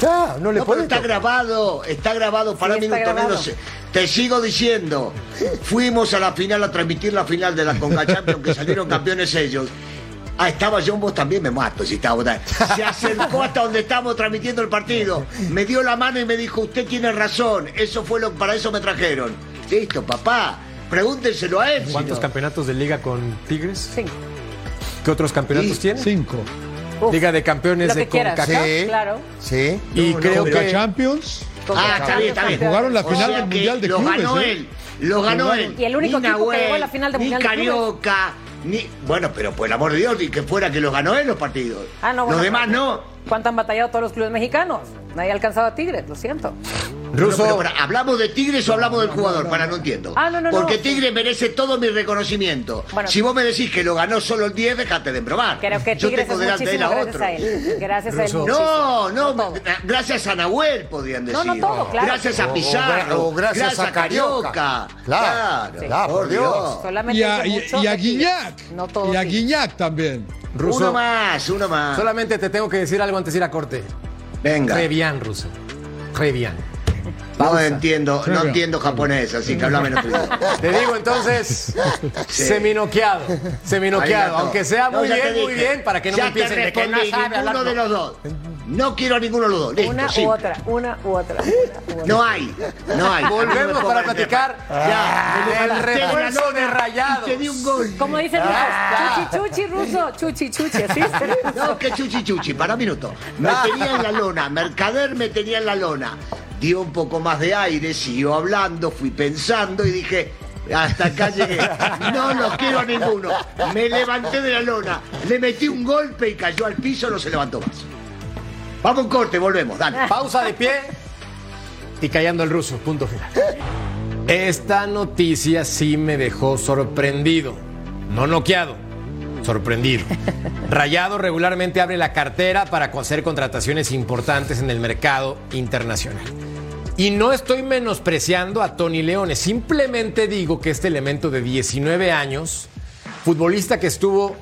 Ya, no le No, pero puede está grabado, está grabado para Sí, está minuto grabado. menos. Te sigo diciendo, fuimos a la final a transmitir la final de la Conca Champions que salieron campeones ellos. Ah, estaba yo, vos también me mato si estaba. Se acercó hasta donde estábamos transmitiendo el partido. Me dio la mano y me dijo, usted tiene razón. Eso fue lo para eso me trajeron. Listo, papá. Pregúntenselo a él. ¿Cuántos no. campeonatos de liga con Tigres? Sí. ¿Qué otros campeonatos tiene? Cinco. Uf, Liga de Campeones de. CONCACAF. Sí. Claro. Sí. Y No, creo no, que Champions. Ah, está bien, está bien. Jugaron la O final sea del Mundial de lo Clubes. ganó ¿eh? él, lo ganó él. Y el único Ni equipo que llegó a la final del ni Mundial de Clubes. Carioca, ni... Bueno, pero por el amor de Dios, ni que fuera que los ganó él los partidos. Ah, no, bueno, los demás no. ¿Cuánto han batallado todos los clubes mexicanos? Nadie ha alcanzado a Tigres, lo siento. Ruso. Pero, pero, ¿Hablamos de Tigres o hablamos del jugador? Para no entiendo. Ah, no, no, Porque no. Tigres merece todo mi reconocimiento. Bueno. si vos me decís que lo ganó solo el 10, déjate de probar. Creo que Yo Tigres tengo es delante de él a muchísimo otro. gracias a él. Gracias a él. No, no, gracias a Nahuel podrían No, decir. no todo, claro. Gracias a O- o- Pizarro. o gracias a Carioca. Carioca. Claro, Claro, claro, por Dios. Dios. Solamente Y a, y- a. Guiñac. No todo y a. Guiñac también. Ruso, Uno más, uno más. solamente te tengo que decir algo antes de ir a corte. Venga. Re bien, Ruso. Re bien. No entiendo, no entiendo japonés, así que háblame en. Te digo entonces, Sí. seminoqueado, seminoqueado, aunque sea muy bien, muy bien, para que no ya me empiecen de que no sabe hablar. de los dos. No quiero a ninguno de los dos. Listo, Una sí. u otra, una u otra. una u otra. No hay, no hay. Volvemos para platicar Ya, levanté refuerzo la de lona rayados. Te di un gol. Como dicen Ah. los chuchi chuchi ruso, chuchi chuchi, así. No, que chuchi chuchi, para un minuto. Me Ah. tenía en la lona, Mercader me tenía en la lona. Dio un poco más de aire, siguió hablando, fui pensando y dije, hasta acá llegué. No los quiero a ninguno. Me levanté de la lona, le metí un golpe y cayó al piso, no se levantó más. Vamos un corte, volvemos, dale. Pausa de pie y callando el ruso, punto final. Esta noticia sí me dejó sorprendido, no noqueado, sorprendido. Rayado regularmente abre la cartera para hacer contrataciones importantes en el mercado internacional. Y no estoy menospreciando a Tony Leone, simplemente digo que este elemento de 19 años, futbolista que estuvo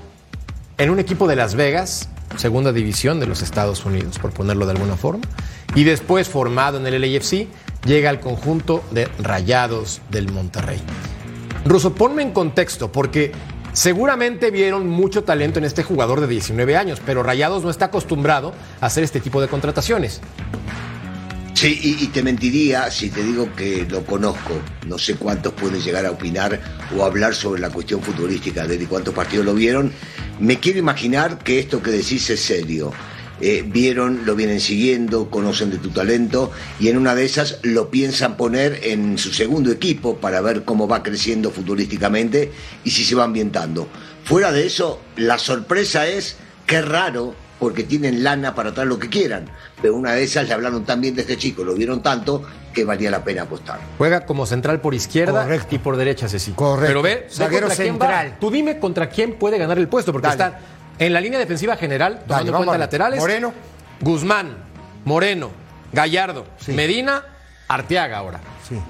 en un equipo de Las Vegas, segunda división de los Estados Unidos, por ponerlo de alguna forma, y después formado en el LAFC, llega al conjunto de Rayados del Monterrey. Ruso, ponme en contexto, porque seguramente vieron mucho talento en este jugador de 19 años, pero Rayados no está acostumbrado a hacer este tipo de contrataciones. Sí, y, te mentiría si te digo que lo conozco. No sé cuántos pueden llegar a opinar o hablar sobre la cuestión futbolística de él y cuántos partidos lo vieron. Me quiero imaginar que esto que decís es serio. Eh, vieron, lo vienen siguiendo, conocen de tu talento y en una de esas lo piensan poner en su segundo equipo para ver cómo va creciendo futbolísticamente y si se va ambientando. Fuera de eso, la sorpresa es que raro porque tienen lana para traer lo que quieran. Pero una de esas le hablaron tan bien de este chico, lo vieron tanto, que valía la pena apostar. Juega como central por izquierda Correcto. y por derecha, Ceci. Correcto. Pero ve, Zaguero contra quién central. va. Tú dime contra quién puede ganar el puesto, porque Dale. está en la línea defensiva general, tomando Dale, en cuenta laterales. Moreno. Guzmán, Moreno, Gallardo, Medina, Arteaga ahora.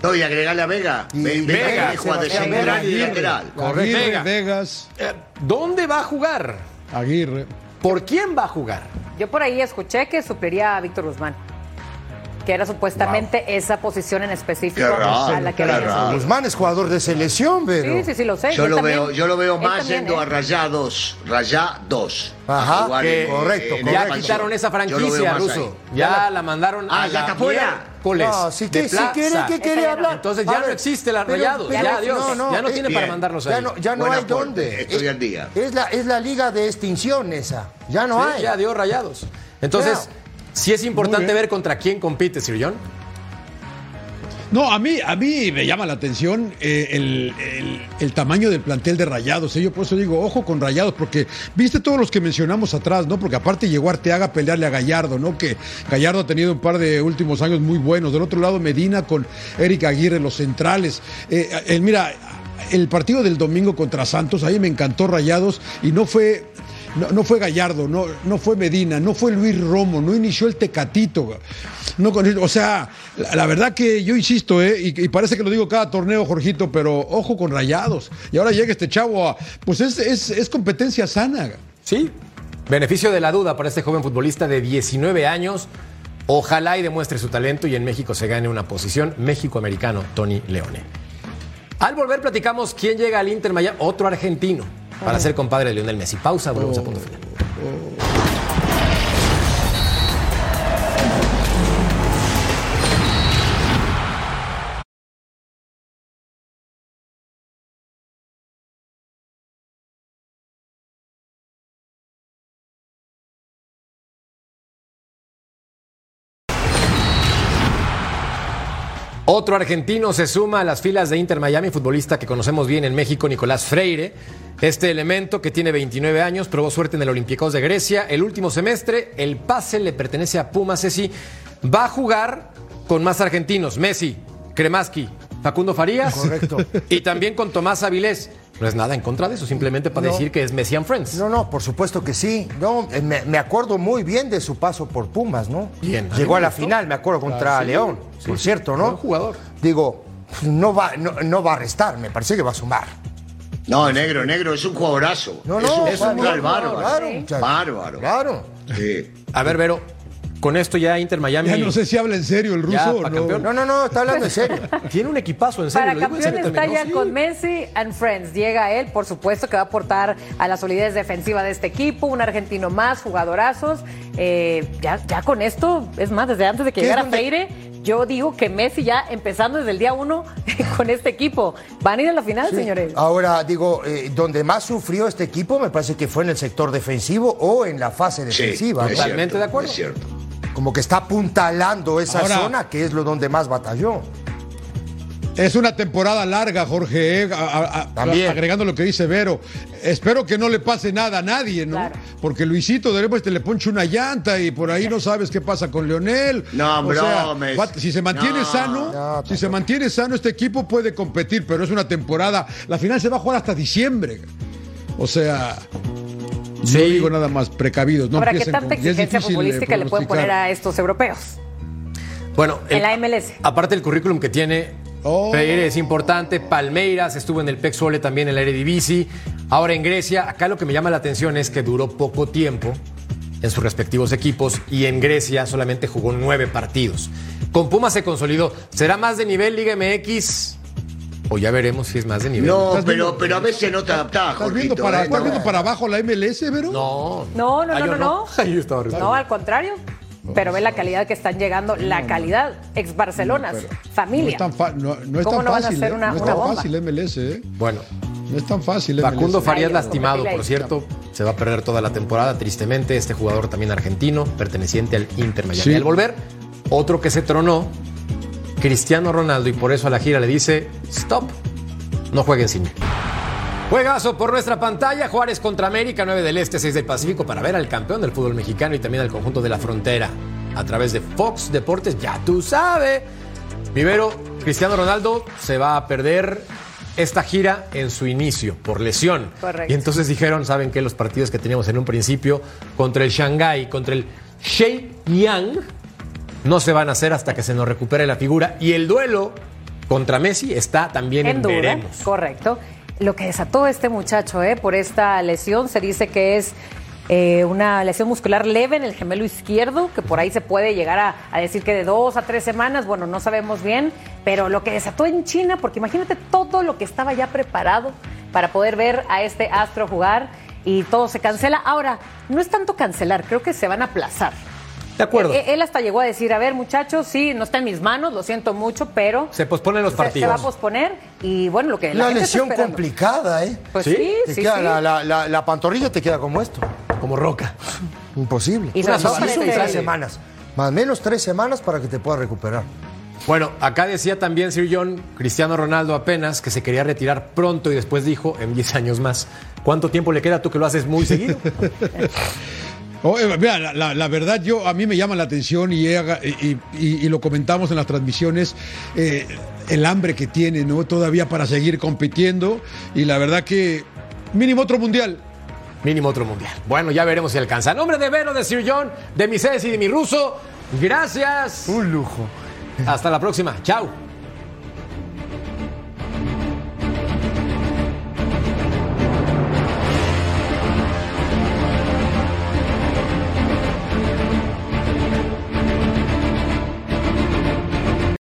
No, y agregarle a Vega. Y- Vega, Vega que juega de central y lateral. Vega. Vegas, Eh, ¿Dónde va a jugar? Aguirre. ¿Por quién va a jugar? Yo por ahí escuché que supliría a Víctor Guzmán. Que era supuestamente esa posición en específico a la que había. Guzmán es jugador de selección, pero. Sí, sí, sí, lo sé. Yo lo también. veo, yo lo veo Él más también, yendo ¿eh? a Rayados, 2. Ajá, que- en correcto. Ya quitaron esa franquicia, Ruso. Ya la mandaron Ah, a ya la está fuera. miércoles No, si, que, si quiere, que quiere ya hablar. Entonces ya no existe la pero- Rayados. pero- ya, Dios. no, no, ya no tiene bien. para mandarlos Ya ahí. no, ya no hay dónde. estoy Es- al día. Es la, es la liga de extinción esa. Ya no Sí, hay. ya dio rayados. Entonces, Ya. Sí es importante ver contra quién compite, Sir John. No, a mí, a mí me llama la atención eh, el, el- el tamaño del plantel de Rayados. eh. Yo por eso digo, ojo con Rayados, porque viste todos los que mencionamos atrás, ¿no? Porque aparte llegó Arteaga a pelearle a Gallardo, ¿no? Que Gallardo ha tenido un par de últimos años muy buenos. Del otro lado, Medina con Eric Aguirre, los centrales. Eh, eh, mira, el partido del domingo contra Santos, ahí me encantó Rayados y no fue. No, no fue Gallardo, no, no fue Medina, no fue Luis Romo, no inició el Tecatito. No, o sea, la, la verdad que yo insisto, ¿eh? y, y parece que lo digo cada torneo, Jorgito, pero ojo con rayados. Y ahora llega este chavo a. Pues es, es, es competencia sana. Sí. Beneficio de la duda para este joven futbolista de 19 años. Ojalá y demuestre su talento y en México se gane una posición. México-americano, Tony Leone. Al volver platicamos quién llega al Inter Miami, otro argentino, para ser compadre de Lionel Messi. Pausa, volvemos a punto final. Otro argentino se suma a las filas de Inter Miami, futbolista que conocemos bien en México, Nicolás Freire. Este elemento, que tiene 29 años, probó suerte en el Olympiacos de Grecia. El último semestre, el pase le pertenece a Pumas. Ceci va a jugar con más argentinos: Messi, Kremaski, Facundo Farías. Correcto. Y también con Tomás Avilés. No es nada en contra de eso, simplemente para No. decir que es Messi and Friends. No, no, por supuesto que sí. No, eh, me, me acuerdo muy bien de su paso por Pumas, ¿no? Bien. Llegó a la ¿Gustó? final, me acuerdo, contra Ah, sí. León, Sí, por sí. cierto, ¿no? Buen jugador. Digo, no va, no, no va a restar, me parece que va a sumar. No, negro, negro, es un jugadorazo. No, es no, un es un buen bárbaro. muchacho. Bárbaro. Claro. Sí. A ver, Vero, con esto ya Inter Miami. Ya no sé si habla en serio el ruso o no. campeón. No, no, no, está hablando en serio. Tiene un equipazo, en serio. Para campeón serio está también, ya ¿no? Sí. con Messi and Friends. Llega él, por supuesto, que va a aportar a la solidez defensiva de este equipo. Un argentino más, jugadorazos. Eh, ya, ya con esto, es más, desde antes de que ¿Qué es llegara donde- Freire, yo digo que Messi ya empezando desde el día uno con este equipo. Van a ir a la final, señores. Ahora, digo, eh, donde más sufrió este equipo me parece que fue en el sector defensivo o en la fase defensiva. Totalmente cierto, de acuerdo. Es cierto. Como que está apuntalando esa Ahora- zona que es lo donde más batalló. Es una temporada larga, Jorge, eh, a- a- a- También. agregando lo que dice Vero. Espero que no le pase nada a nadie, ¿no? Claro. Porque Luisito de repente le ponche una llanta y por ahí no sabes qué pasa con Leonel. No, O bromes. si se mantiene No. sano, No, si se mantiene sano, este equipo puede competir, pero es una temporada. La final se va a jugar hasta diciembre. O sea, Sí. no digo nada más, precavidos. No Ahora, ¿qué tanta con- exigencia eh, futbolística le pueden poner a estos europeos? Bueno, En la MLS. Aparte del currículum que tiene, Oh. Freire es importante. Palmeiras estuvo en el PEC Sole también en la Eredivisie. Ahora en Grecia. Acá lo que me llama la atención es que duró poco tiempo en sus respectivos equipos y en Grecia solamente jugó nueve partidos. Con Pumas se consolidó. ¿Será más de nivel Liga MX? O ya veremos si es más de nivel. No, ¿Estás pero, viendo- pero a veces no te adaptás, ¿Estás viendo, Jorgito. para, eh, estás no. viendo para abajo la MLS, Vero? No. No, no, Ah, no, yo no, no. Estaba No, al contrario. Pero ve la calidad que están llegando, la calidad, ex Barcelonas, No familia. es tan, fa- no, no es ¿Cómo tan no van a fácil, hacer ¿eh? una- no es una tan bomba? fácil MLS, ¿eh? Bueno, No es tan fácil Facundo MLS. Farías Ahí, lastimado, ahí. por cierto. Se va a perder toda la temporada, tristemente. Este jugador también argentino, perteneciente al Inter Miami. Sí. Al volver, otro que se tronó, Cristiano Ronaldo, y por eso a la gira le dice: Stop, no jueguen sin mí. Juegazo por nuestra pantalla, Juárez contra América, 9 del Este, 6 del Pacífico, para ver al campeón del fútbol mexicano y también al conjunto de la frontera. A través de Fox Deportes, ya tú sabes. Vivero, Cristiano Ronaldo se va a perder esta gira en su inicio por lesión. Correcto. Y entonces dijeron, ¿saben qué? Los partidos que teníamos en un principio contra el Shanghai, contra el Shenyang, no se van a hacer hasta que se nos recupere la figura. Y el duelo contra Messi está también en, en duda, veremos. correcto. Lo que desató este muchacho eh, por esta lesión se dice que es eh, una lesión muscular leve en el gemelo izquierdo, que por ahí se puede llegar a, a decir que de dos a tres semanas, bueno, no sabemos bien, pero lo que desató en China, porque imagínate todo lo que estaba ya preparado para poder ver a este astro jugar y todo se cancela. Ahora, no es tanto cancelar, creo que se van a aplazar. De acuerdo. Eh, Él hasta llegó a decir, a ver muchachos, sí, no está en mis manos, lo siento mucho, pero Se posponen los se- se, partidos. va a posponer y bueno, lo que la La gente está lesión complicada, ¿eh? Pues ¿Sí? sí, Te sí, queda sí. La, la- la- la pantorrilla te queda como esto. Como roca. Imposible. Y Una sobre todo sola para son este- tres semanas. Más o menos tres semanas para que te puedas recuperar. Bueno, acá decía también Sir John, Cristiano Ronaldo apenas, que se quería retirar pronto y después dijo en 10 años más. ¿Cuánto tiempo le queda tú que lo haces muy seguido? Oh, eh, mira, la, la- la verdad, yo a mí me llama la atención y, he haga- y- y- y lo comentamos en las transmisiones, eh, el hambre que tiene, ¿no? Todavía para seguir compitiendo y la verdad que mínimo otro mundial. Mínimo otro mundial. Bueno, ya veremos si alcanza. En nombre de Vero, de Sir John, de mi Ceci y de mi ruso, gracias. Un lujo. Hasta la próxima. Chao.